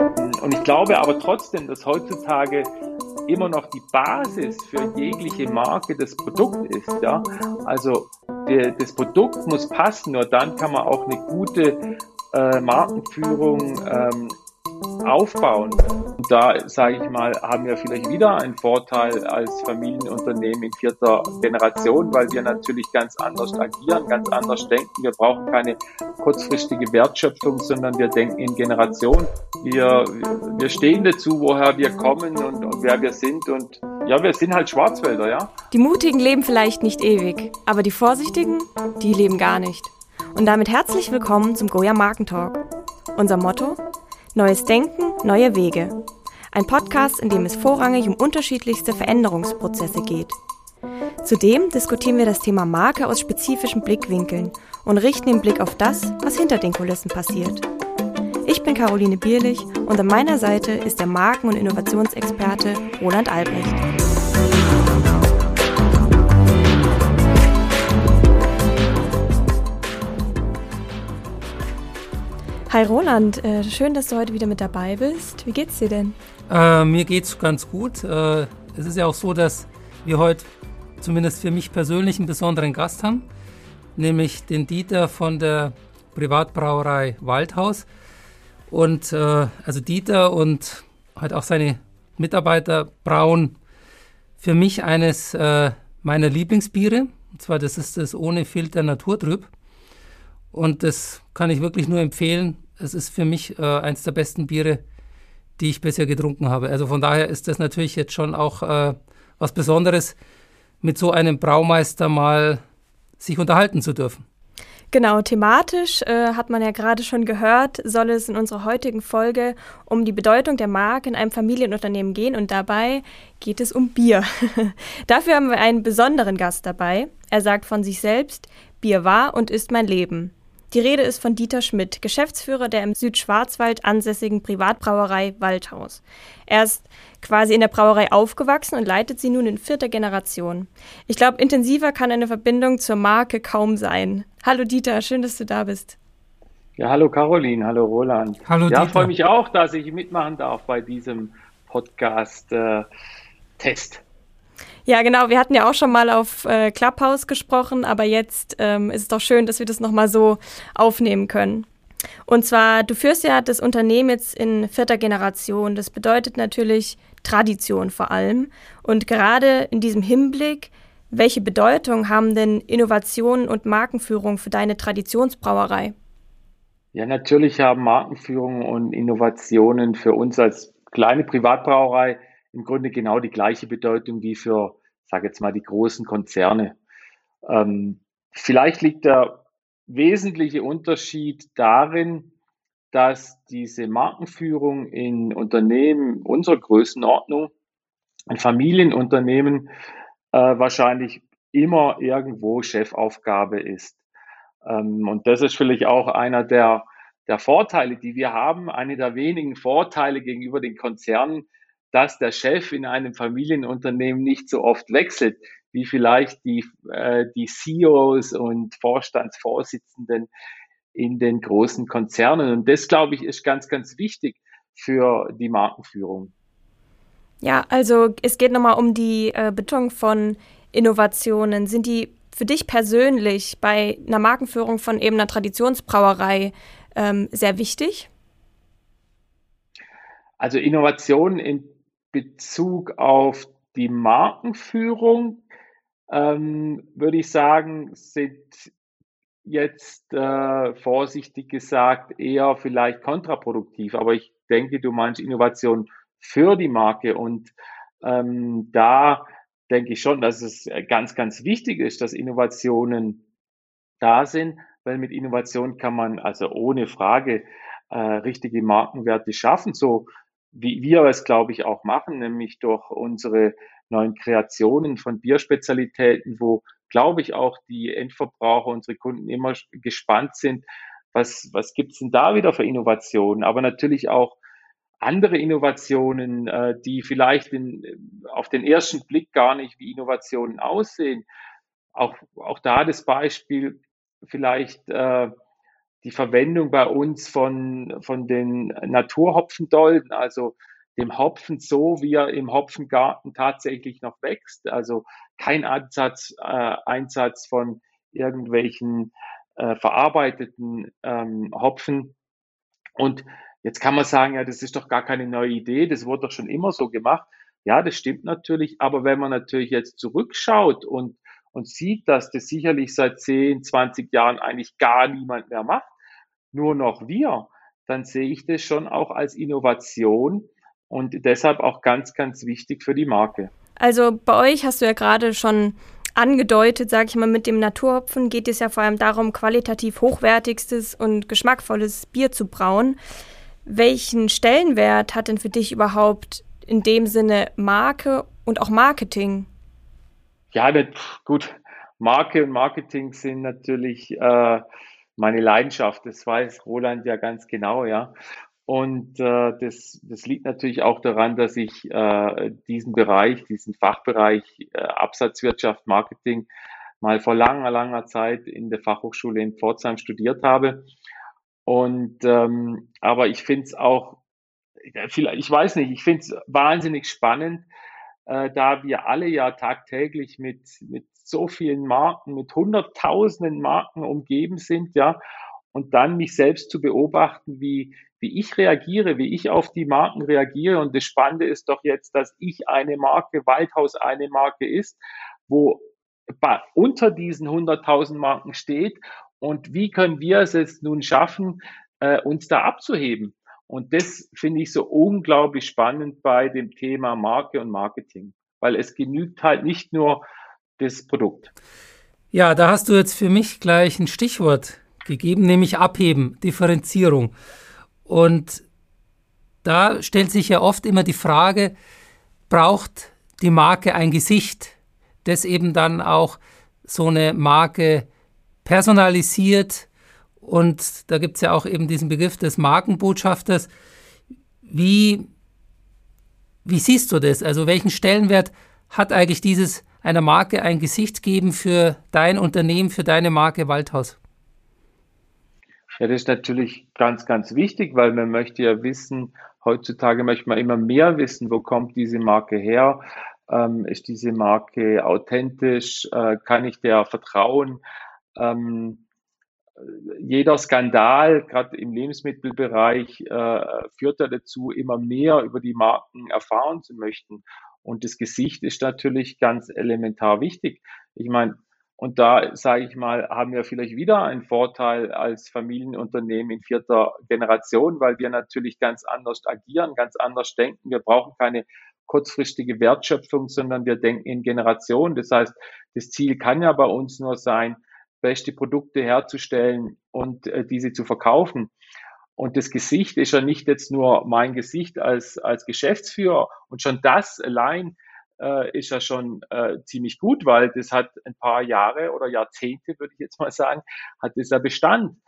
Und ich glaube aber trotzdem, dass heutzutage immer noch die Basis für jegliche Marke das Produkt ist. Ja? Also der, das Produkt muss passen, nur dann kann man auch eine gute äh, Markenführung ähm, aufbauen. Und da, sage ich mal, haben wir vielleicht wieder einen Vorteil als Familienunternehmen in vierter Generation, weil wir natürlich ganz anders agieren, ganz anders denken. Wir brauchen keine kurzfristige Wertschöpfung, sondern wir denken in Generation. Wir, wir stehen dazu, woher wir kommen und, und wer wir sind und ja, wir sind halt Schwarzwälder, ja. Die Mutigen leben vielleicht nicht ewig, aber die Vorsichtigen, die leben gar nicht. Und damit herzlich willkommen zum Goya Markentalk. Unser Motto? Neues Denken, neue Wege. Ein Podcast, in dem es vorrangig um unterschiedlichste Veränderungsprozesse geht. Zudem diskutieren wir das Thema Marke aus spezifischen Blickwinkeln und richten den Blick auf das, was hinter den Kulissen passiert. Ich bin Caroline Bierlich und an meiner Seite ist der Marken- und Innovationsexperte Roland Albrecht. Hi Roland, äh, schön, dass du heute wieder mit dabei bist. Wie geht's dir denn? Äh, mir geht's ganz gut. Äh, es ist ja auch so, dass wir heute zumindest für mich persönlich einen besonderen Gast haben, nämlich den Dieter von der Privatbrauerei Waldhaus. Und äh, also Dieter und halt auch seine Mitarbeiter brauen für mich eines äh, meiner Lieblingsbiere. Und zwar das ist das ohne Filter Naturtrüb. Und das kann ich wirklich nur empfehlen. Es ist für mich äh, eins der besten Biere, die ich bisher getrunken habe. Also von daher ist das natürlich jetzt schon auch äh, was Besonderes, mit so einem Braumeister mal sich unterhalten zu dürfen. Genau, thematisch äh, hat man ja gerade schon gehört, soll es in unserer heutigen Folge um die Bedeutung der Marke in einem Familienunternehmen gehen und dabei geht es um Bier. Dafür haben wir einen besonderen Gast dabei. Er sagt von sich selbst, Bier war und ist mein Leben. Die Rede ist von Dieter Schmidt, Geschäftsführer der im Südschwarzwald ansässigen Privatbrauerei Waldhaus. Er ist quasi in der Brauerei aufgewachsen und leitet sie nun in vierter Generation. Ich glaube, intensiver kann eine Verbindung zur Marke kaum sein. Hallo Dieter, schön, dass du da bist. Ja, hallo Caroline, hallo Roland. Hallo ja, freue mich auch, dass ich mitmachen darf bei diesem Podcast-Test. Äh, ja, genau. Wir hatten ja auch schon mal auf äh, Clubhouse gesprochen, aber jetzt ähm, ist es doch schön, dass wir das nochmal so aufnehmen können. Und zwar, du führst ja das Unternehmen jetzt in vierter Generation. Das bedeutet natürlich Tradition vor allem. Und gerade in diesem Hinblick, welche Bedeutung haben denn Innovationen und Markenführung für deine Traditionsbrauerei? Ja, natürlich haben Markenführung und Innovationen für uns als kleine Privatbrauerei im Grunde genau die gleiche Bedeutung wie für, sage jetzt mal, die großen Konzerne. Ähm, vielleicht liegt der wesentliche Unterschied darin, dass diese Markenführung in Unternehmen unserer Größenordnung, ein Familienunternehmen, äh, wahrscheinlich immer irgendwo Chefaufgabe ist. Ähm, und das ist vielleicht auch einer der, der Vorteile, die wir haben, eine der wenigen Vorteile gegenüber den Konzernen, dass der Chef in einem Familienunternehmen nicht so oft wechselt, wie vielleicht die, äh, die CEOs und Vorstandsvorsitzenden in den großen Konzernen. Und das, glaube ich, ist ganz, ganz wichtig für die Markenführung. Ja, also es geht nochmal um die äh, Betonung von Innovationen. Sind die für dich persönlich bei einer Markenführung von eben einer Traditionsbrauerei ähm, sehr wichtig? Also Innovation in Bezug auf die Markenführung ähm, würde ich sagen, sind jetzt äh, vorsichtig gesagt eher vielleicht kontraproduktiv. Aber ich denke, du meinst Innovation für die Marke. Und ähm, da denke ich schon, dass es ganz, ganz wichtig ist, dass Innovationen da sind, weil mit Innovation kann man also ohne Frage äh, richtige Markenwerte schaffen. So wie wir es, glaube ich, auch machen, nämlich durch unsere neuen Kreationen von Bierspezialitäten, wo, glaube ich, auch die Endverbraucher, unsere Kunden immer gespannt sind, was, was gibt's denn da wieder für Innovationen, aber natürlich auch andere Innovationen, äh, die vielleicht in, auf den ersten Blick gar nicht wie Innovationen aussehen. Auch, auch da das Beispiel vielleicht äh, die Verwendung bei uns von, von den Naturhopfendolden, also dem Hopfen so, wie er im Hopfengarten tatsächlich noch wächst. Also kein Ansatz, äh, Einsatz von irgendwelchen äh, verarbeiteten ähm, Hopfen. Und jetzt kann man sagen, ja, das ist doch gar keine neue Idee, das wurde doch schon immer so gemacht. Ja, das stimmt natürlich, aber wenn man natürlich jetzt zurückschaut und, und sieht, dass das sicherlich seit 10, 20 Jahren eigentlich gar niemand mehr macht, nur noch wir, dann sehe ich das schon auch als Innovation und deshalb auch ganz, ganz wichtig für die Marke. Also bei euch hast du ja gerade schon angedeutet, sage ich mal, mit dem Naturhopfen geht es ja vor allem darum, qualitativ hochwertigstes und geschmackvolles Bier zu brauen. Welchen Stellenwert hat denn für dich überhaupt in dem Sinne Marke und auch Marketing? Ja, gut. Marke und Marketing sind natürlich äh, meine Leidenschaft. Das weiß Roland ja ganz genau, ja. Und äh, das, das liegt natürlich auch daran, dass ich äh, diesen Bereich, diesen Fachbereich äh, Absatzwirtschaft, Marketing mal vor langer, langer Zeit in der Fachhochschule in Pforzheim studiert habe. Und ähm, aber ich finde es auch, ich weiß nicht, ich finde es wahnsinnig spannend, äh, da wir alle ja tagtäglich mit, mit so vielen Marken, mit hunderttausenden Marken umgeben sind, ja, und dann mich selbst zu beobachten, wie, wie ich reagiere, wie ich auf die Marken reagiere. Und das Spannende ist doch jetzt, dass ich eine Marke, Waldhaus eine Marke ist, wo bei, unter diesen 100.000 Marken steht. Und wie können wir es jetzt nun schaffen, äh, uns da abzuheben? Und das finde ich so unglaublich spannend bei dem Thema Marke und Marketing, weil es genügt halt nicht nur das Produkt. Ja, da hast du jetzt für mich gleich ein Stichwort gegeben, nämlich Abheben, Differenzierung. Und da stellt sich ja oft immer die Frage, braucht die Marke ein Gesicht, das eben dann auch so eine Marke personalisiert. Und da gibt es ja auch eben diesen Begriff des Markenbotschafters. Wie, wie siehst du das? Also welchen Stellenwert hat eigentlich dieses einer Marke ein Gesicht geben für dein Unternehmen, für deine Marke Waldhaus? Ja, das ist natürlich ganz, ganz wichtig, weil man möchte ja wissen, heutzutage möchte man immer mehr wissen, wo kommt diese Marke her? Ähm, ist diese Marke authentisch? Äh, kann ich der vertrauen? Ähm, jeder Skandal, gerade im Lebensmittelbereich, äh, führt dazu, immer mehr über die Marken erfahren zu möchten. Und das Gesicht ist natürlich ganz elementar wichtig. Ich meine, und da, sage ich mal, haben wir vielleicht wieder einen Vorteil als Familienunternehmen in vierter Generation, weil wir natürlich ganz anders agieren, ganz anders denken. Wir brauchen keine kurzfristige Wertschöpfung, sondern wir denken in Generationen. Das heißt, das Ziel kann ja bei uns nur sein, beste Produkte herzustellen und äh, diese zu verkaufen. Und das Gesicht ist ja nicht jetzt nur mein Gesicht als, als Geschäftsführer. Und schon das allein äh, ist ja schon äh, ziemlich gut, weil das hat ein paar Jahre oder Jahrzehnte, würde ich jetzt mal sagen, hat das ja Bestand.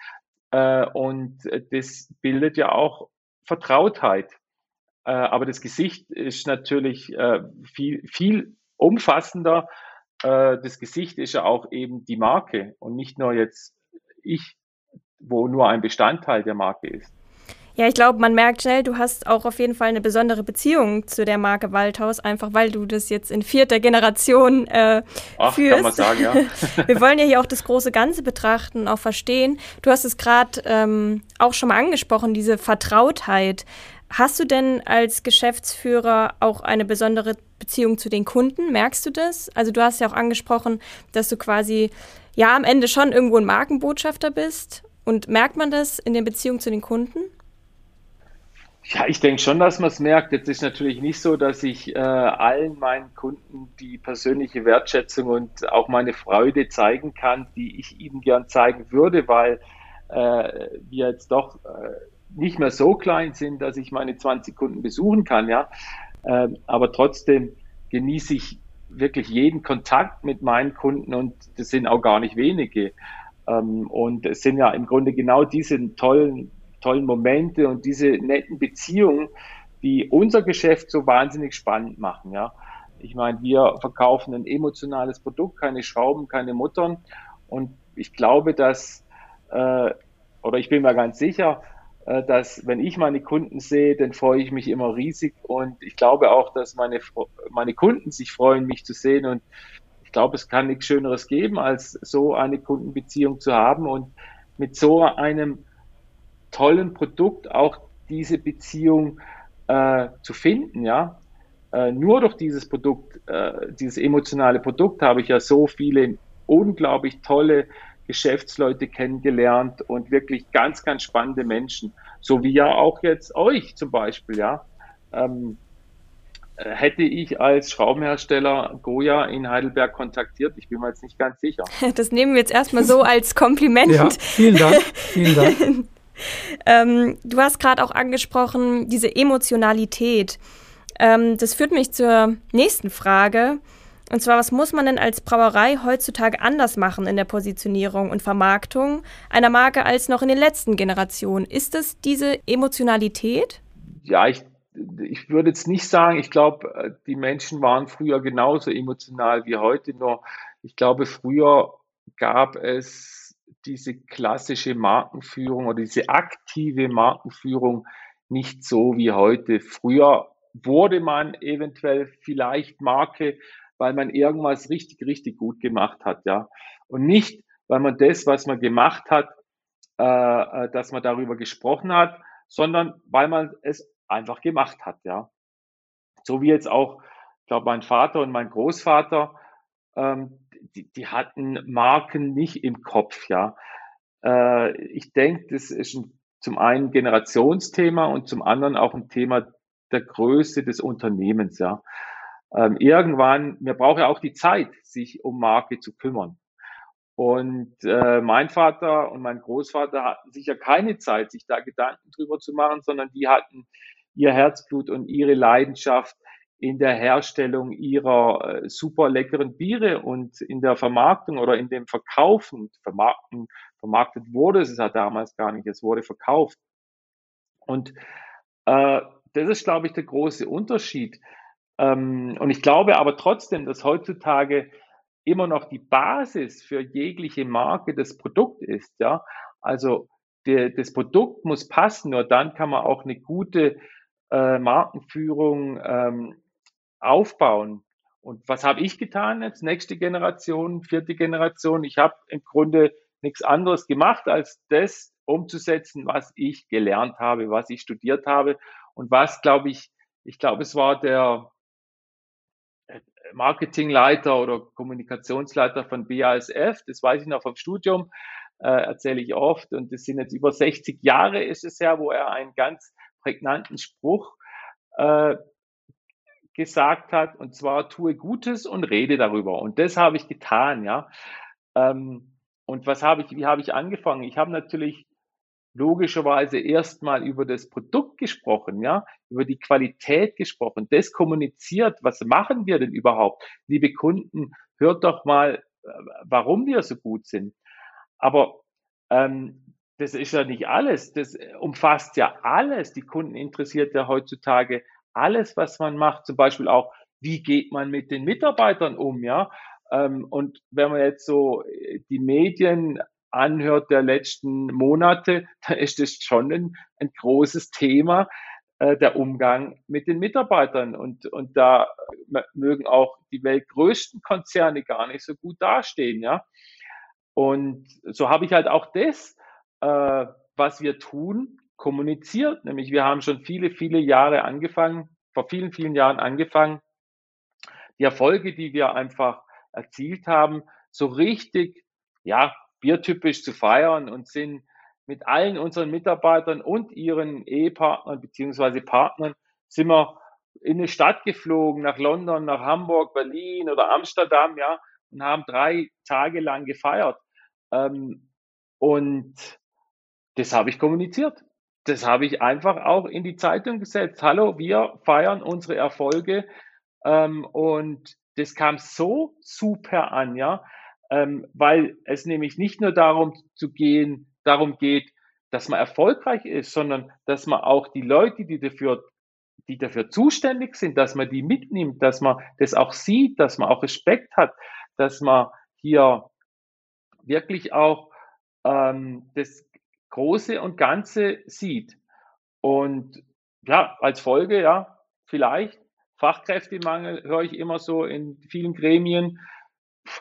Äh, und das bildet ja auch Vertrautheit. Äh, aber das Gesicht ist natürlich äh, viel, viel umfassender. Äh, das Gesicht ist ja auch eben die Marke und nicht nur jetzt ich, wo nur ein Bestandteil der Marke ist. Ja, ich glaube, man merkt schnell, du hast auch auf jeden Fall eine besondere Beziehung zu der Marke Waldhaus, einfach weil du das jetzt in vierter Generation äh, Ach, führst. Kann man sagen, ja. Wir wollen ja hier auch das große Ganze betrachten, auch verstehen. Du hast es gerade ähm, auch schon mal angesprochen, diese Vertrautheit. Hast du denn als Geschäftsführer auch eine besondere Beziehung zu den Kunden? Merkst du das? Also du hast ja auch angesprochen, dass du quasi ja am Ende schon irgendwo ein Markenbotschafter bist. Und merkt man das in der Beziehung zu den Kunden? Ja, ich denke schon, dass man es merkt. Jetzt ist natürlich nicht so, dass ich äh, allen meinen Kunden die persönliche Wertschätzung und auch meine Freude zeigen kann, die ich ihnen gern zeigen würde, weil äh, wir jetzt doch äh, nicht mehr so klein sind, dass ich meine 20 Kunden besuchen kann, ja. Ähm, aber trotzdem genieße ich wirklich jeden Kontakt mit meinen Kunden und das sind auch gar nicht wenige. Ähm, und es sind ja im Grunde genau diese tollen tollen Momente und diese netten Beziehungen, die unser Geschäft so wahnsinnig spannend machen. Ja, ich meine, wir verkaufen ein emotionales Produkt, keine Schrauben, keine Muttern. Und ich glaube, dass äh, oder ich bin mir ganz sicher, dass wenn ich meine Kunden sehe, dann freue ich mich immer riesig und ich glaube auch, dass meine, meine Kunden sich freuen, mich zu sehen und ich glaube, es kann nichts Schöneres geben, als so eine Kundenbeziehung zu haben und mit so einem tollen Produkt auch diese Beziehung äh, zu finden, ja. Äh, nur durch dieses Produkt, äh, dieses emotionale Produkt habe ich ja so viele unglaublich tolle Geschäftsleute kennengelernt und wirklich ganz, ganz spannende Menschen. So wie ja auch jetzt euch zum Beispiel, ja. Ähm, hätte ich als Schraubenhersteller Goya in Heidelberg kontaktiert? Ich bin mir jetzt nicht ganz sicher. Das nehmen wir jetzt erstmal so als Kompliment. Ja, vielen Dank. Vielen Dank. ähm, du hast gerade auch angesprochen, diese Emotionalität. Ähm, das führt mich zur nächsten Frage. Und zwar, was muss man denn als Brauerei heutzutage anders machen in der Positionierung und Vermarktung einer Marke als noch in den letzten Generationen? Ist es diese Emotionalität? Ja, ich, ich würde jetzt nicht sagen, ich glaube, äh, die Menschen waren früher genauso emotional wie heute, nur ich glaube, früher gab es diese klassische Markenführung oder diese aktive Markenführung nicht so wie heute. Früher wurde man eventuell vielleicht Marke weil man irgendwas richtig, richtig gut gemacht hat, ja. Und nicht, weil man das, was man gemacht hat, äh, äh, dass man darüber gesprochen hat, sondern weil man es einfach gemacht hat, ja. So wie jetzt auch, ich glaube, mein Vater und mein Großvater, ähm, die, die hatten Marken nicht im Kopf, ja. Äh, ich denke, das ist ein, zum einen Generationsthema und zum anderen auch ein Thema der Größe des Unternehmens, ja ähm, irgendwann, mir braucht ja auch die Zeit, sich um Marke zu kümmern. Und äh, mein Vater und mein Großvater hatten sicher keine Zeit, sich da Gedanken drüber zu machen, sondern die hatten ihr Herzblut und ihre Leidenschaft in der Herstellung ihrer äh, super leckeren Biere und in der Vermarktung oder in dem Verkaufen. Vermarkten, vermarktet wurde es ja damals gar nicht, es wurde verkauft. Und äh, das ist, glaube ich, der große Unterschied. Ähm, und ich glaube aber trotzdem, dass heutzutage immer noch die Basis für jegliche Marke das Produkt ist. Ja, also der, das Produkt muss passen, nur dann kann man auch eine gute äh, Markenführung ähm, aufbauen. Und was habe ich getan jetzt? Nächste Generation, vierte Generation. Ich habe im Grunde nichts anderes gemacht, als das umzusetzen, was ich gelernt habe, was ich studiert habe und was, glaube ich, ich glaube, es war der Marketingleiter oder Kommunikationsleiter von BASF, das weiß ich noch vom Studium, äh, erzähle ich oft. Und das sind jetzt über 60 Jahre ist es ja, wo er einen ganz prägnanten Spruch äh, gesagt hat, und zwar tue Gutes und rede darüber. Und das habe ich getan, ja. Ähm, und was habe ich, wie habe ich angefangen? Ich habe natürlich logischerweise erstmal über das Produkt gesprochen, ja, über die Qualität gesprochen, das kommuniziert, was machen wir denn überhaupt? Liebe Kunden, hört doch mal, äh, warum wir so gut sind. Aber ähm, das ist ja nicht alles, das umfasst ja alles. Die Kunden interessiert ja heutzutage alles, was man macht, zum Beispiel auch, wie geht man mit den Mitarbeitern um, ja? Ähm, und wenn man jetzt so äh, die Medien anhört der letzten Monate, da ist es schon ein, ein großes Thema, äh, der Umgang mit den Mitarbeitern. Und, und da mögen auch die weltgrößten Konzerne gar nicht so gut dastehen, ja. Und so habe ich halt auch das, äh, was wir tun, kommuniziert. Nämlich wir haben schon viele, viele Jahre angefangen, vor vielen, vielen Jahren angefangen, die Erfolge, die wir einfach erzielt haben, so richtig, ja, biertypisch zu feiern und sind mit allen unseren Mitarbeitern und ihren Ehepartnern beziehungsweise Partnern sind wir in eine Stadt geflogen, nach London, nach Hamburg, Berlin oder Amsterdam, ja, und haben drei Tage lang gefeiert. Ähm, und das habe ich kommuniziert. Das habe ich einfach auch in die Zeitung gesetzt. Hallo, wir feiern unsere Erfolge. Ähm, und das kam so super an, ja ähm, weil es nämlich nicht nur darum zu gehen, darum geht, dass man erfolgreich ist, sondern dass man auch die Leute, die dafür, die dafür zuständig sind, dass man die mitnimmt, dass man das auch sieht, dass man auch Respekt hat, dass man hier wirklich auch ähm, das Große und Ganze sieht. Und ja, als Folge, ja, vielleicht Fachkräftemangel höre ich immer so in vielen Gremien,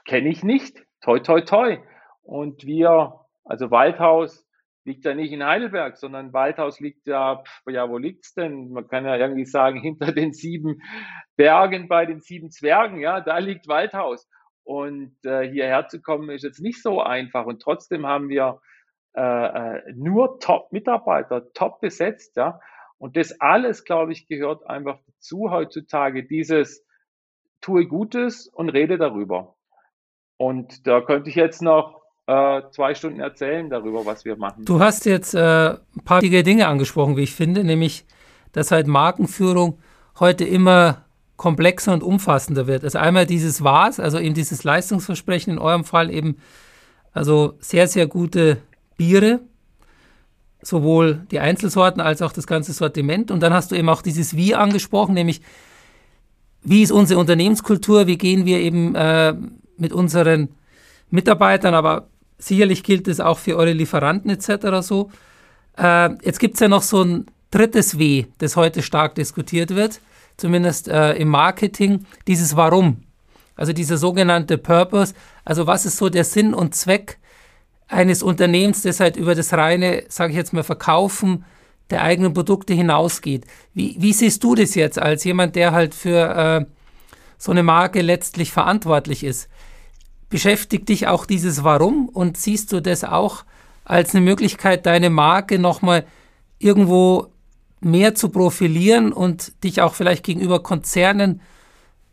kenne ich nicht. Toi, toi, toi. Und wir, also Waldhaus liegt ja nicht in Heidelberg, sondern Waldhaus liegt ja, ja, wo liegt's denn? Man kann ja irgendwie sagen, hinter den sieben Bergen bei den sieben Zwergen, ja, da liegt Waldhaus. Und äh, hierher zu kommen ist jetzt nicht so einfach. Und trotzdem haben wir äh, äh nur Top-Mitarbeiter, top besetzt, ja. Und das alles, glaube ich, gehört einfach dazu heutzutage, dieses tue Gutes und rede darüber. Und da könnte ich jetzt noch äh, zwei Stunden erzählen darüber, was wir machen. Du hast jetzt äh, ein paar Dinge angesprochen, wie ich finde, nämlich, dass halt Markenführung heute immer komplexer und umfassender wird. Also einmal dieses Was, also eben dieses Leistungsversprechen, in eurem Fall eben also sehr, sehr gute Biere, sowohl die Einzelsorten als auch das ganze Sortiment. Und dann hast du eben auch dieses Wie angesprochen, nämlich wie ist unsere Unternehmenskultur, wie gehen wir eben äh, mit unseren Mitarbeitern, aber sicherlich gilt es auch für eure Lieferanten etc. so. Äh, jetzt gibt es ja noch so ein drittes W, das heute stark diskutiert wird, zumindest äh, im Marketing, dieses Warum. Also dieser sogenannte Purpose. Also was ist so der Sinn und Zweck eines Unternehmens, das halt über das reine, sage ich jetzt mal, Verkaufen der eigenen Produkte hinausgeht. Wie, wie siehst du das jetzt als jemand, der halt für äh, so eine Marke letztlich verantwortlich ist? Beschäftigt dich auch dieses Warum und siehst du das auch als eine Möglichkeit, deine Marke nochmal irgendwo mehr zu profilieren und dich auch vielleicht gegenüber Konzernen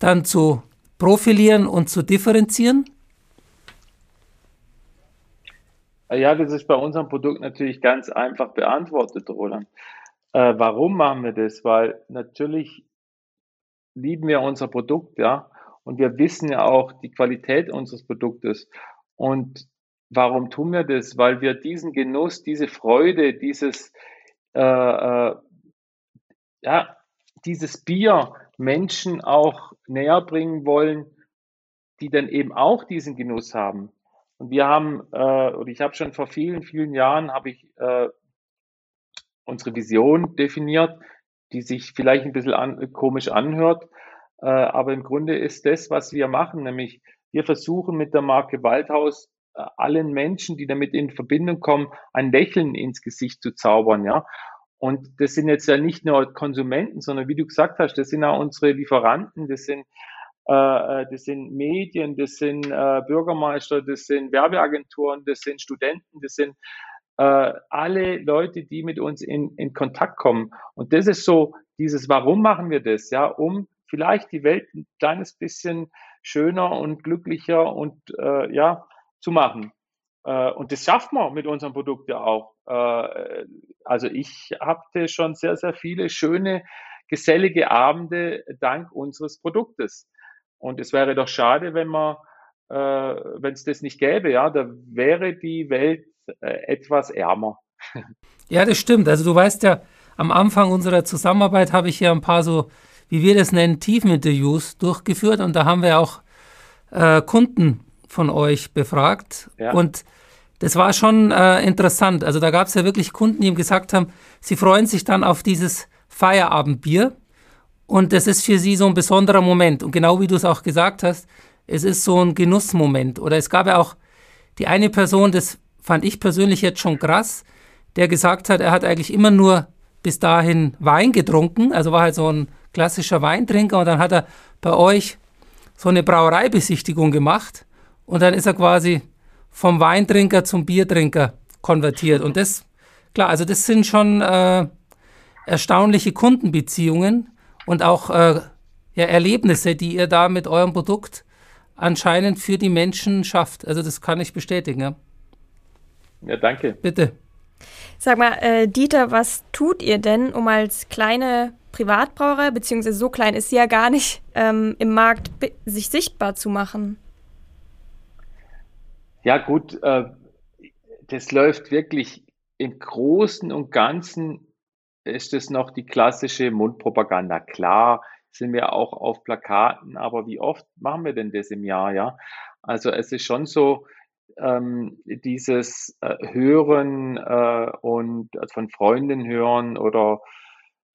dann zu profilieren und zu differenzieren? Ja, das ist bei unserem Produkt natürlich ganz einfach beantwortet, Roland. Äh, warum machen wir das? Weil natürlich lieben wir unser Produkt, ja. Und wir wissen ja auch die Qualität unseres Produktes. Und warum tun wir das? Weil wir diesen Genuss, diese Freude, dieses, äh, äh, ja, dieses Bier Menschen auch näher bringen wollen, die dann eben auch diesen Genuss haben. Und wir haben, äh, oder ich habe schon vor vielen, vielen Jahren, habe ich äh, unsere Vision definiert, die sich vielleicht ein bisschen an, komisch anhört, aber im Grunde ist das, was wir machen, nämlich wir versuchen mit der Marke Waldhaus äh, allen Menschen, die damit in Verbindung kommen, ein Lächeln ins Gesicht zu zaubern, ja. Und das sind jetzt ja nicht nur Konsumenten, sondern wie du gesagt hast, das sind auch unsere Lieferanten, das sind äh, äh das sind Medien, das sind äh, Bürgermeister, das sind Werbeagenturen, das sind Studenten, das sind äh, alle Leute, die mit uns in, in Kontakt kommen. Und das ist so dieses, warum machen wir das? Ja, um vielleicht die Welt ein kleines bisschen schöner und glücklicher und äh, ja, zu machen. Äh, und das schafft man mit unserem Produkt ja auch. Äh, also ich hatte schon sehr, sehr viele schöne, gesellige Abende dank unseres Produktes. Und es wäre doch schade, wenn man, äh, wenn es das nicht gäbe, ja, da wäre die Welt äh, etwas ärmer. Ja, das stimmt. Also du weißt ja, am Anfang unserer Zusammenarbeit habe ich ja ein paar so wie wir das nennen, Tiefeninterviews durchgeführt und da haben wir auch äh, Kunden von euch befragt. Ja. Und das war schon äh, interessant. Also da gab es ja wirklich Kunden, die ihm gesagt haben, sie freuen sich dann auf dieses Feierabendbier. Und das ist für sie so ein besonderer Moment. Und genau wie du es auch gesagt hast, es ist so ein Genussmoment. Oder es gab ja auch die eine Person, das fand ich persönlich jetzt schon krass, der gesagt hat, er hat eigentlich immer nur bis dahin Wein getrunken, also war halt so ein klassischer Weintrinker und dann hat er bei euch so eine Brauereibesichtigung gemacht und dann ist er quasi vom Weintrinker zum Biertrinker konvertiert. Und das, klar, also das sind schon äh, erstaunliche Kundenbeziehungen und auch äh, ja, Erlebnisse, die ihr da mit eurem Produkt anscheinend für die Menschen schafft. Also das kann ich bestätigen. Ja, ja danke. Bitte. Sag mal, äh, Dieter, was tut ihr denn, um als kleine Privatbrauerei, beziehungsweise so klein ist sie ja gar nicht, ähm, im Markt sich sichtbar zu machen? Ja gut, äh, das läuft wirklich im Großen und Ganzen ist es noch die klassische Mundpropaganda. Klar sind wir auch auf Plakaten, aber wie oft machen wir denn das im Jahr, ja? Also es ist schon so, ähm, dieses äh, Hören äh, und also von Freunden hören oder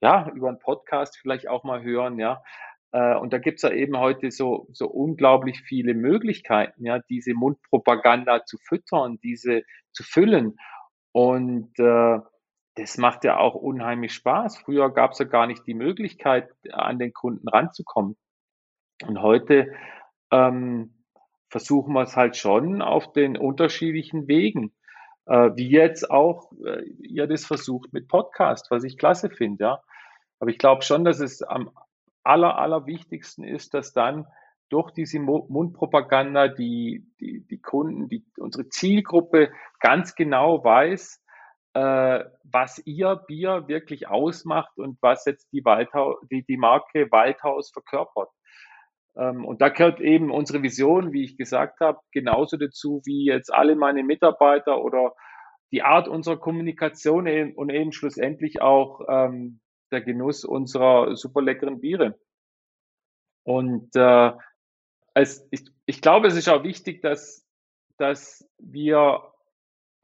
ja, über einen Podcast vielleicht auch mal hören, ja. Äh, und da gibt's ja eben heute so, so unglaublich viele Möglichkeiten, ja, diese Mundpropaganda zu füttern, diese zu füllen. Und äh, das macht ja auch unheimlich Spaß. Früher gab's ja gar nicht die Möglichkeit, an den Kunden ranzukommen. Und heute ähm, versuchen wir es halt schon auf den unterschiedlichen Wegen. Äh, wie jetzt auch äh, ihr das versucht mit Podcast, was ich klasse finde, ja. Aber ich glaube schon, dass es am aller, aller wichtigsten ist, dass dann durch diese Mundpropaganda die, die, die Kunden, die, unsere Zielgruppe ganz genau weiß, äh, was ihr Bier wirklich ausmacht und was jetzt die, Waldhaus, die, die Marke Waldhaus verkörpert. Ähm, und da gehört eben unsere Vision, wie ich gesagt habe, genauso dazu wie jetzt alle meine Mitarbeiter oder die Art unserer Kommunikation und eben schlussendlich auch ähm, der Genuss unserer super leckeren Biere. Und äh, es, ich, ich glaube, es ist auch wichtig, dass, dass wir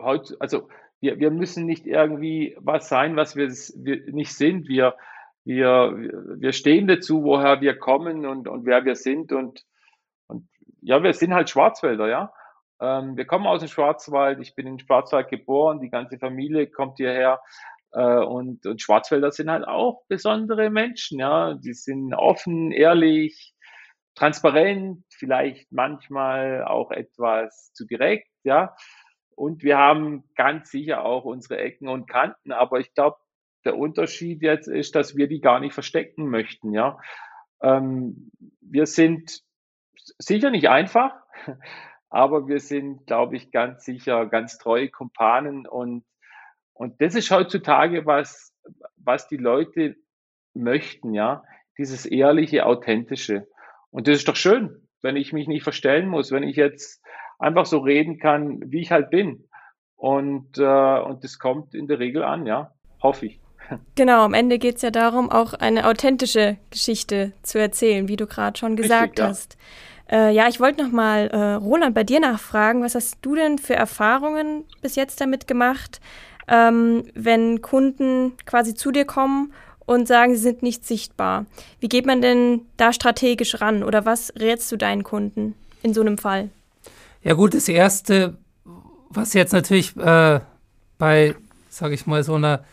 heute, also wir, wir müssen nicht irgendwie was sein, was wir, wir nicht sind. Wir, wir, wir stehen dazu, woher wir kommen und, und wer wir sind. Und, und ja, wir sind halt Schwarzwälder, ja. Ähm, wir kommen aus dem Schwarzwald. Ich bin in Schwarzwald geboren. Die ganze Familie kommt hierher. Äh, und, und Schwarzwälder sind halt auch besondere Menschen, ja. Die sind offen, ehrlich, transparent, vielleicht manchmal auch etwas zu direkt, ja. Und wir haben ganz sicher auch unsere Ecken und Kanten, aber ich glaube, der Unterschied jetzt ist, dass wir die gar nicht verstecken möchten, ja. Ähm, wir sind sicher nicht einfach, aber wir sind, glaube ich, ganz sicher ganz treue Kumpanen und, und das ist heutzutage was, was die Leute möchten, ja. Dieses ehrliche, authentische. Und das ist doch schön, wenn ich mich nicht verstellen muss, wenn ich jetzt einfach so reden kann, wie ich halt bin. Und, äh, und das kommt in der Regel an, ja. Hoffe ich. Genau, am Ende geht es ja darum, auch eine authentische Geschichte zu erzählen, wie du gerade schon gesagt Richtig, hast. Ja. Äh, ja, ich wollte noch mal äh, Roland bei dir nachfragen, was hast du denn für Erfahrungen bis jetzt damit gemacht, ähm, wenn Kunden quasi zu dir kommen und sagen, sie sind nicht sichtbar? Wie geht man denn da strategisch ran oder was rätst du deinen Kunden in so einem Fall? Ja gut, das Erste, was jetzt natürlich äh, bei, sage ich mal, so einer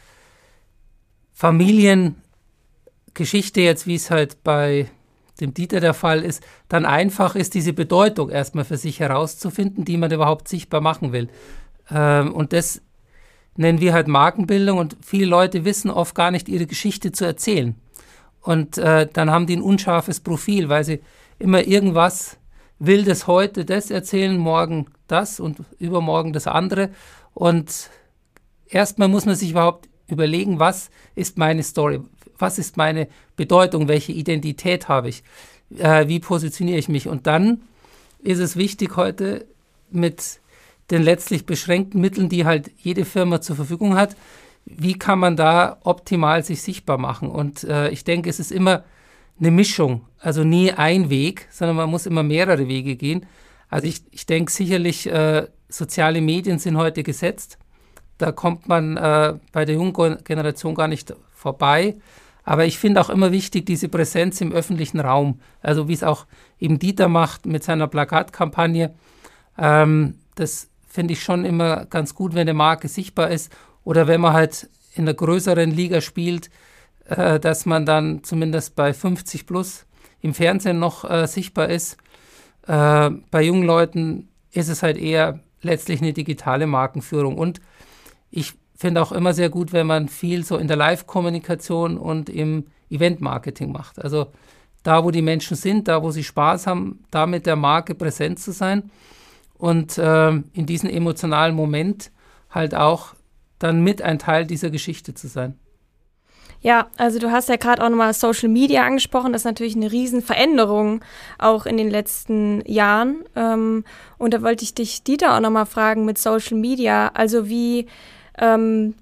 Familiengeschichte jetzt, wie es halt bei dem Dieter der Fall ist, dann einfach ist, diese Bedeutung erstmal für sich herauszufinden, die man überhaupt sichtbar machen will. Ähm, und das nennen wir halt Markenbildung und viele Leute wissen oft gar nicht, ihre Geschichte zu erzählen. Und äh, dann haben die ein unscharfes Profil, weil sie immer irgendwas Wildes heute das erzählen, morgen das und übermorgen das andere. Und erstmal muss man sich überhaupt überlegen, was ist meine Story, was ist meine Bedeutung, welche Identität habe ich, äh, wie positioniere ich mich. Und dann ist es wichtig heute mit den letztlich beschränkten Mitteln, die halt jede Firma zur Verfügung hat, wie kann man da optimal sich sichtbar machen. Und äh, ich denke, es ist immer eine Mischung, also nie ein Weg, sondern man muss immer mehrere Wege gehen. Also ich, ich denke sicherlich, äh, soziale Medien sind heute gesetzt. Da kommt man äh, bei der jungen Generation gar nicht vorbei. Aber ich finde auch immer wichtig diese Präsenz im öffentlichen Raum. Also wie es auch eben Dieter macht mit seiner Plakatkampagne. Ähm, das finde ich schon immer ganz gut, wenn eine Marke sichtbar ist. Oder wenn man halt in einer größeren Liga spielt, äh, dass man dann zumindest bei 50 plus im Fernsehen noch äh, sichtbar ist. Äh, bei jungen Leuten ist es halt eher letztlich eine digitale Markenführung. Und ich finde auch immer sehr gut, wenn man viel so in der Live-Kommunikation und im Event-Marketing macht. Also da, wo die Menschen sind, da, wo sie Spaß haben, da mit der Marke präsent zu sein und äh, in diesem emotionalen Moment halt auch dann mit ein Teil dieser Geschichte zu sein. Ja, also du hast ja gerade auch nochmal Social Media angesprochen. Das ist natürlich eine Riesenveränderung auch in den letzten Jahren. Ähm, und da wollte ich dich, Dieter, auch nochmal fragen mit Social Media. Also wie ähm,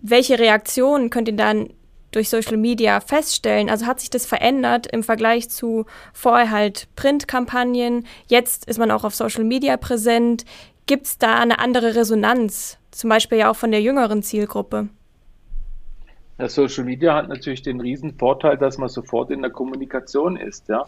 welche Reaktionen könnt ihr dann durch Social Media feststellen? Also hat sich das verändert im Vergleich zu vorher halt Printkampagnen? Jetzt ist man auch auf Social Media präsent. gibt es da eine andere Resonanz, zum Beispiel ja auch von der jüngeren Zielgruppe? Ja, Social Media hat natürlich den riesen Vorteil, dass man sofort in der Kommunikation ist. Ja.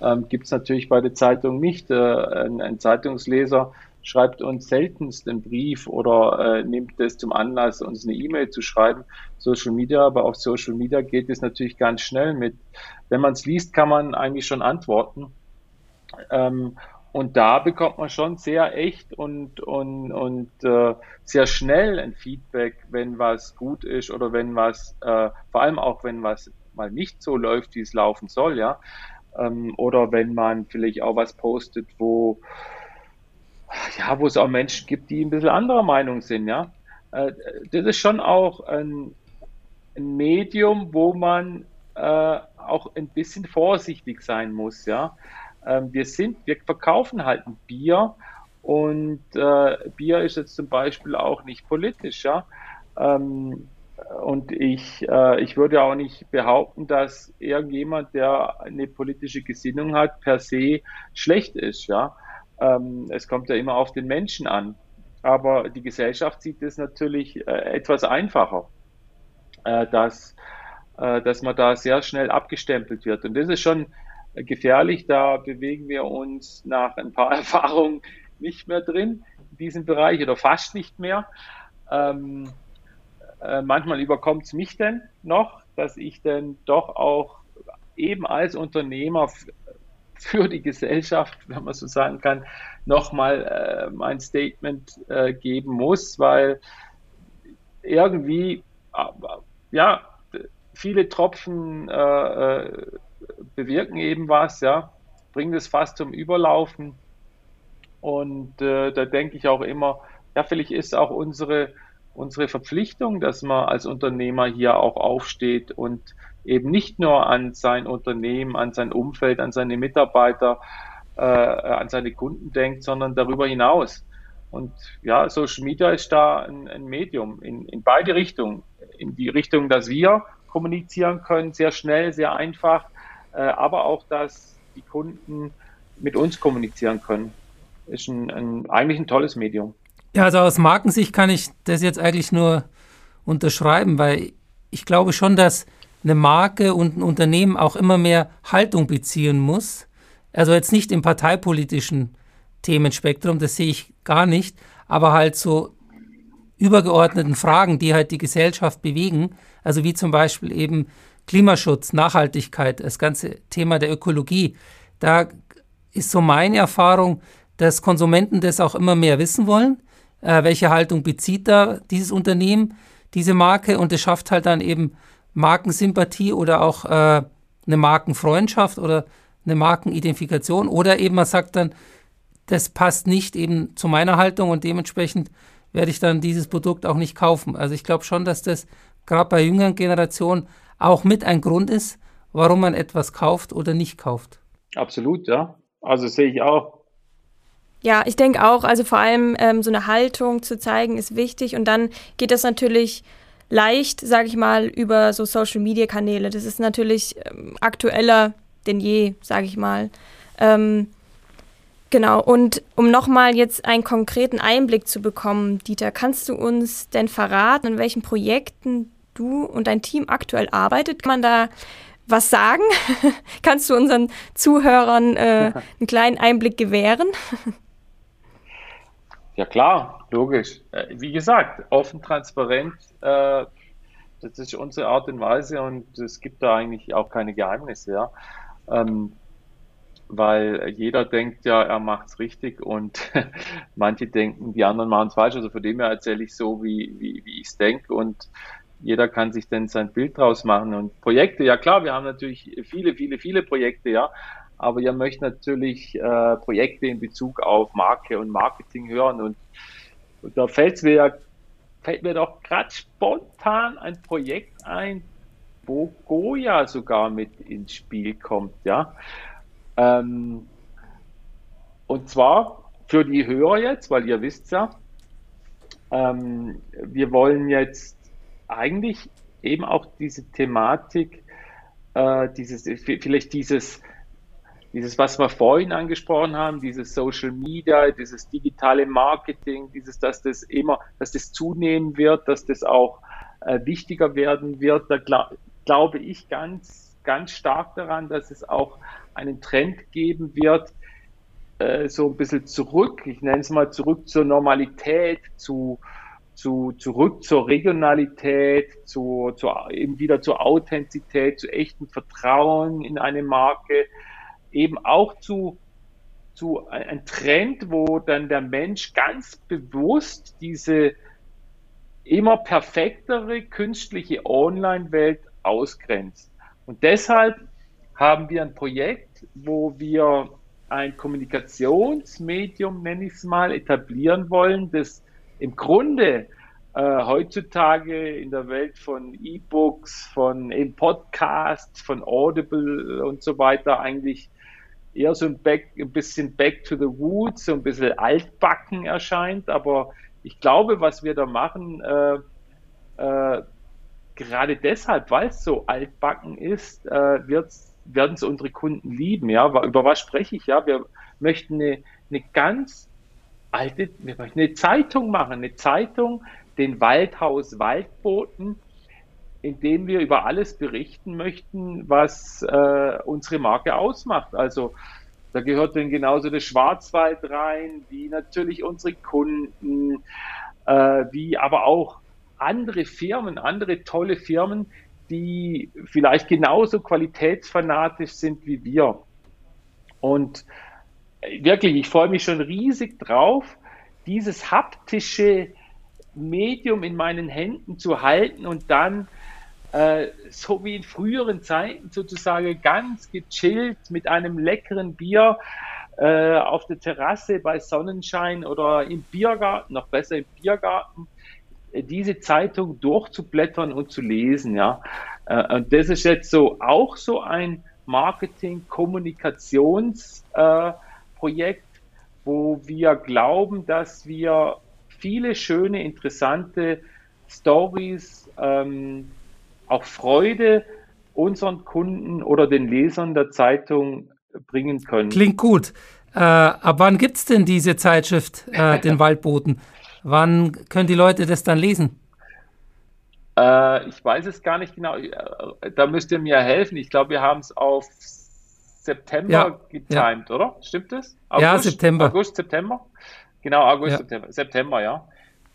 Ähm, Gibt es natürlich bei der Zeitung nicht. Äh, ein, ein, Zeitungsleser schreibt uns seltenst einen Brief oder äh, nimmt es zum Anlass, uns eine E-Mail zu schreiben. Social Media, aber auf Social Media geht es natürlich ganz schnell mit. Wenn man es liest, kann man eigentlich schon antworten. Ähm, und da bekommt man schon sehr echt und, und, und äh, sehr schnell ein Feedback, wenn was gut ist oder wenn was, äh, vor allem auch wenn was mal nicht so läuft, wie es laufen soll, ja. Ähm, oder wenn man vielleicht auch was postet, wo, ja, wo es auch Menschen gibt, die ein bisschen anderer Meinung sind, ja. Äh, das ist schon auch ein, ein Medium, wo man äh, auch ein bisschen vorsichtig sein muss, ja. Ähm, wir sind, wir verkaufen halt ein Bier und äh, Bier ist jetzt zum Beispiel auch nicht politisch, ja. Ähm, und ich, äh, ich würde auch nicht behaupten, dass irgendjemand, der eine politische Gesinnung hat, per se schlecht ist, ja. Ähm, es kommt ja immer auf den Menschen an. Aber die Gesellschaft sieht es natürlich äh, etwas einfacher, äh, dass, äh, dass man da sehr schnell abgestempelt wird. Und das ist schon gefährlich. Da bewegen wir uns nach ein paar Erfahrungen nicht mehr drin in diesem Bereich oder fast nicht mehr. Ähm, äh, manchmal überkommt es mich denn noch, dass ich dann doch auch eben als Unternehmer für die Gesellschaft, wenn man so sagen kann, nochmal äh, mein Statement äh, geben muss, weil irgendwie, äh, ja, viele Tropfen äh, äh bewirken eben was, ja, bringen es fast zum Überlaufen. Und äh, da denke ich auch immer, ja, vielleicht ist auch unsere, unsere Verpflichtung, dass man als Unternehmer hier auch aufsteht und eben nicht nur an sein Unternehmen, an sein Umfeld, an seine Mitarbeiter, äh, an seine Kunden denkt, sondern darüber hinaus. Und ja, Social Media ist da ein, ein Medium in, in beide Richtungen. In die Richtung, dass wir kommunizieren können, sehr schnell, sehr einfach, äh, aber auch, dass die Kunden mit uns kommunizieren können. Ist ein, ein, eigentlich ein tolles Medium. Ja, also aus Markensicht kann ich das jetzt eigentlich nur unterschreiben, weil ich glaube schon, dass eine Marke und ein Unternehmen auch immer mehr Haltung beziehen muss. Also jetzt nicht im parteipolitischen Themenspektrum, das sehe ich gar nicht, aber halt so übergeordneten Fragen, die halt die Gesellschaft bewegen, also wie zum Beispiel eben Klimaschutz, Nachhaltigkeit, das ganze Thema der Ökologie, da ist so meine Erfahrung, dass Konsumenten das auch immer mehr wissen wollen. Äh, welche Haltung bezieht da dieses Unternehmen, diese Marke? Und es schafft halt dann eben Markensympathie oder auch äh, eine Markenfreundschaft oder eine Markenidentifikation. Oder eben man sagt dann, das passt nicht eben zu meiner Haltung und dementsprechend werde ich dann dieses Produkt auch nicht kaufen. Also ich glaube schon, dass das gerade bei jüngeren Generationen auch mit ein Grund ist, warum man etwas kauft oder nicht kauft. Absolut, ja. Also sehe ich auch. Ja, ich denke auch, also vor allem ähm, so eine Haltung zu zeigen ist wichtig und dann geht das natürlich leicht, sage ich mal, über so Social-Media-Kanäle. Das ist natürlich ähm, aktueller denn je, sage ich mal. Ähm, genau, und um nochmal jetzt einen konkreten Einblick zu bekommen, Dieter, kannst du uns denn verraten, in welchen Projekten du und dein Team aktuell arbeitet. Kann man da was sagen? Kannst du unseren Zuhörern äh, einen kleinen Einblick gewähren? Ja klar, logisch. Äh, wie gesagt, offen, transparent, äh, das ist unsere Art und Weise und es gibt da eigentlich auch keine Geheimnisse, ja. Ähm, weil jeder denkt ja, er macht es richtig und manche denken, die anderen machen es falsch. Also von dem her erzähle ich so, wie, wie, wie ich es denke und jeder kann sich dann sein Bild draus machen. Und Projekte, ja klar, wir haben natürlich viele, viele, viele Projekte, ja. Aber ihr möchtet natürlich äh, Projekte in Bezug auf Marke und Marketing hören. Und, und da fällt mir ja, fällt mir doch gerade spontan ein Projekt ein, wo Goya sogar mit ins Spiel kommt, ja. Ähm, und zwar für die Hörer jetzt, weil ihr wisst ja, ähm, wir wollen jetzt eigentlich eben auch diese Thematik, äh, dieses, vielleicht dieses dieses, was wir vorhin angesprochen haben, dieses Social Media, dieses digitale Marketing, dieses, dass das immer, dass das zunehmen wird, dass das auch äh, wichtiger werden wird, da glaub, glaube ich ganz, ganz stark daran, dass es auch einen Trend geben wird, äh, so ein bisschen zurück, ich nenne es mal zurück zur Normalität, zu, zu, zurück zur Regionalität, zu, zu, eben wieder zur Authentizität, zu echtem Vertrauen in eine Marke, eben auch zu, zu ein Trend, wo dann der Mensch ganz bewusst diese immer perfektere künstliche Online-Welt ausgrenzt. Und deshalb haben wir ein Projekt, wo wir ein Kommunikationsmedium, nenne ich es mal, etablieren wollen, das im Grunde äh, heutzutage in der Welt von E-Books, von Podcasts, von Audible und so weiter eigentlich eher so ein, back, ein bisschen back to the woods, so ein bisschen altbacken erscheint. Aber ich glaube, was wir da machen, äh, äh, gerade deshalb, weil es so altbacken ist, äh, werden es unsere Kunden lieben. Ja, über was spreche ich? Ja, wir möchten eine, eine ganz alte, wir möchten eine Zeitung machen, eine Zeitung, den Waldhaus Waldboten, in dem wir über alles berichten möchten, was äh, unsere Marke ausmacht. Also da gehört dann genauso der Schwarzwald rein, wie natürlich unsere Kunden, äh, wie aber auch andere Firmen, andere tolle Firmen, die vielleicht genauso qualitätsfanatisch sind wie wir. Und wirklich, ich freue mich schon riesig drauf, dieses haptische Medium in meinen Händen zu halten und dann äh, so wie in früheren Zeiten sozusagen ganz gechillt mit einem leckeren Bier äh, auf der Terrasse bei Sonnenschein oder im Biergarten, noch besser im Biergarten, äh, diese Zeitung durchzublättern und zu lesen, ja. Äh, und das ist jetzt so auch so ein Marketing-Kommunikationsprojekt, wo wir glauben, dass wir viele schöne, interessante Stories, ähm, auch Freude unseren Kunden oder den Lesern der Zeitung bringen können. Klingt gut. Äh, ab wann gibt es denn diese Zeitschrift, äh, den Waldboten? Wann können die Leute das dann lesen? Äh, ich weiß es gar nicht genau. Äh, da müsst ihr mir helfen. Ich glaube, wir haben es auf September ja, getimed, ja. oder? Stimmt das? August, ja, September. August, September? Genau, August, ja. September. September, ja.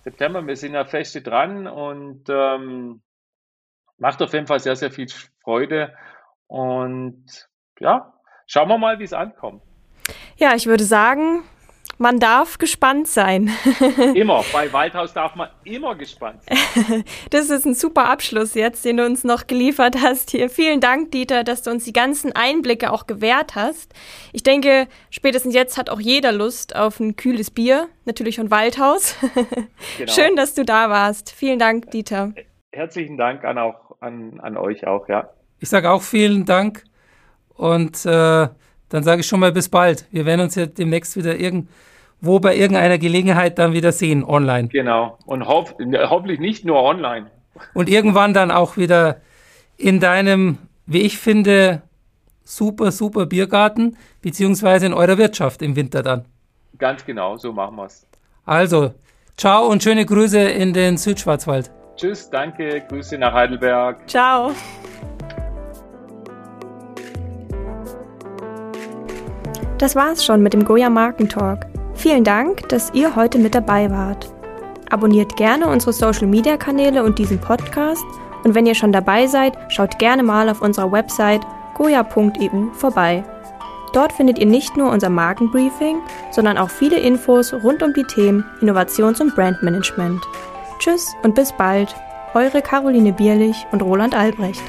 September, wir sind ja feste dran und ähm, macht auf jeden Fall sehr, sehr viel Freude. Und ja, schauen wir mal, wie es ankommt. Ja, ich würde sagen, man darf gespannt sein. immer. Bei Waldhaus darf man immer gespannt sein. Das ist ein super Abschluss jetzt, den du uns noch geliefert hast hier. Vielen Dank, Dieter, dass du uns die ganzen Einblicke auch gewährt hast. Ich denke, spätestens jetzt hat auch jeder Lust auf ein kühles Bier, natürlich von Waldhaus. Genau. Schön, dass du da warst. Vielen Dank, Dieter. Herzlichen Dank an auch an, an euch auch, ja. Ich sage auch vielen Dank und äh, dann sage ich schon mal bis bald. Wir werden uns ja demnächst wieder irgendwo bei irgendeiner Gelegenheit dann wieder sehen, online. Genau. Und hoff, hoffentlich nicht nur online. Und irgendwann dann auch wieder in deinem, wie ich finde, super, super Biergarten, beziehungsweise in eurer Wirtschaft im Winter dann. Ganz genau, so machen wir es. Also, ciao und schöne Grüße in den Südschwarzwald. Tschüss, danke, Grüße nach Heidelberg. Ciao. Das war's schon mit dem Goya Markentalk. Vielen Dank, dass ihr heute mit dabei wart. Abonniert gerne unsere Social Media Kanäle und diesen Podcast. Und wenn ihr schon dabei seid, schaut gerne mal auf unserer Website goya.eu vorbei. Dort findet ihr nicht nur unser Markenbriefing, sondern auch viele Infos rund um die Themen Innovations- und Brandmanagement. Tschüss und bis bald, eure Caroline Bierlich und Roland Albrecht.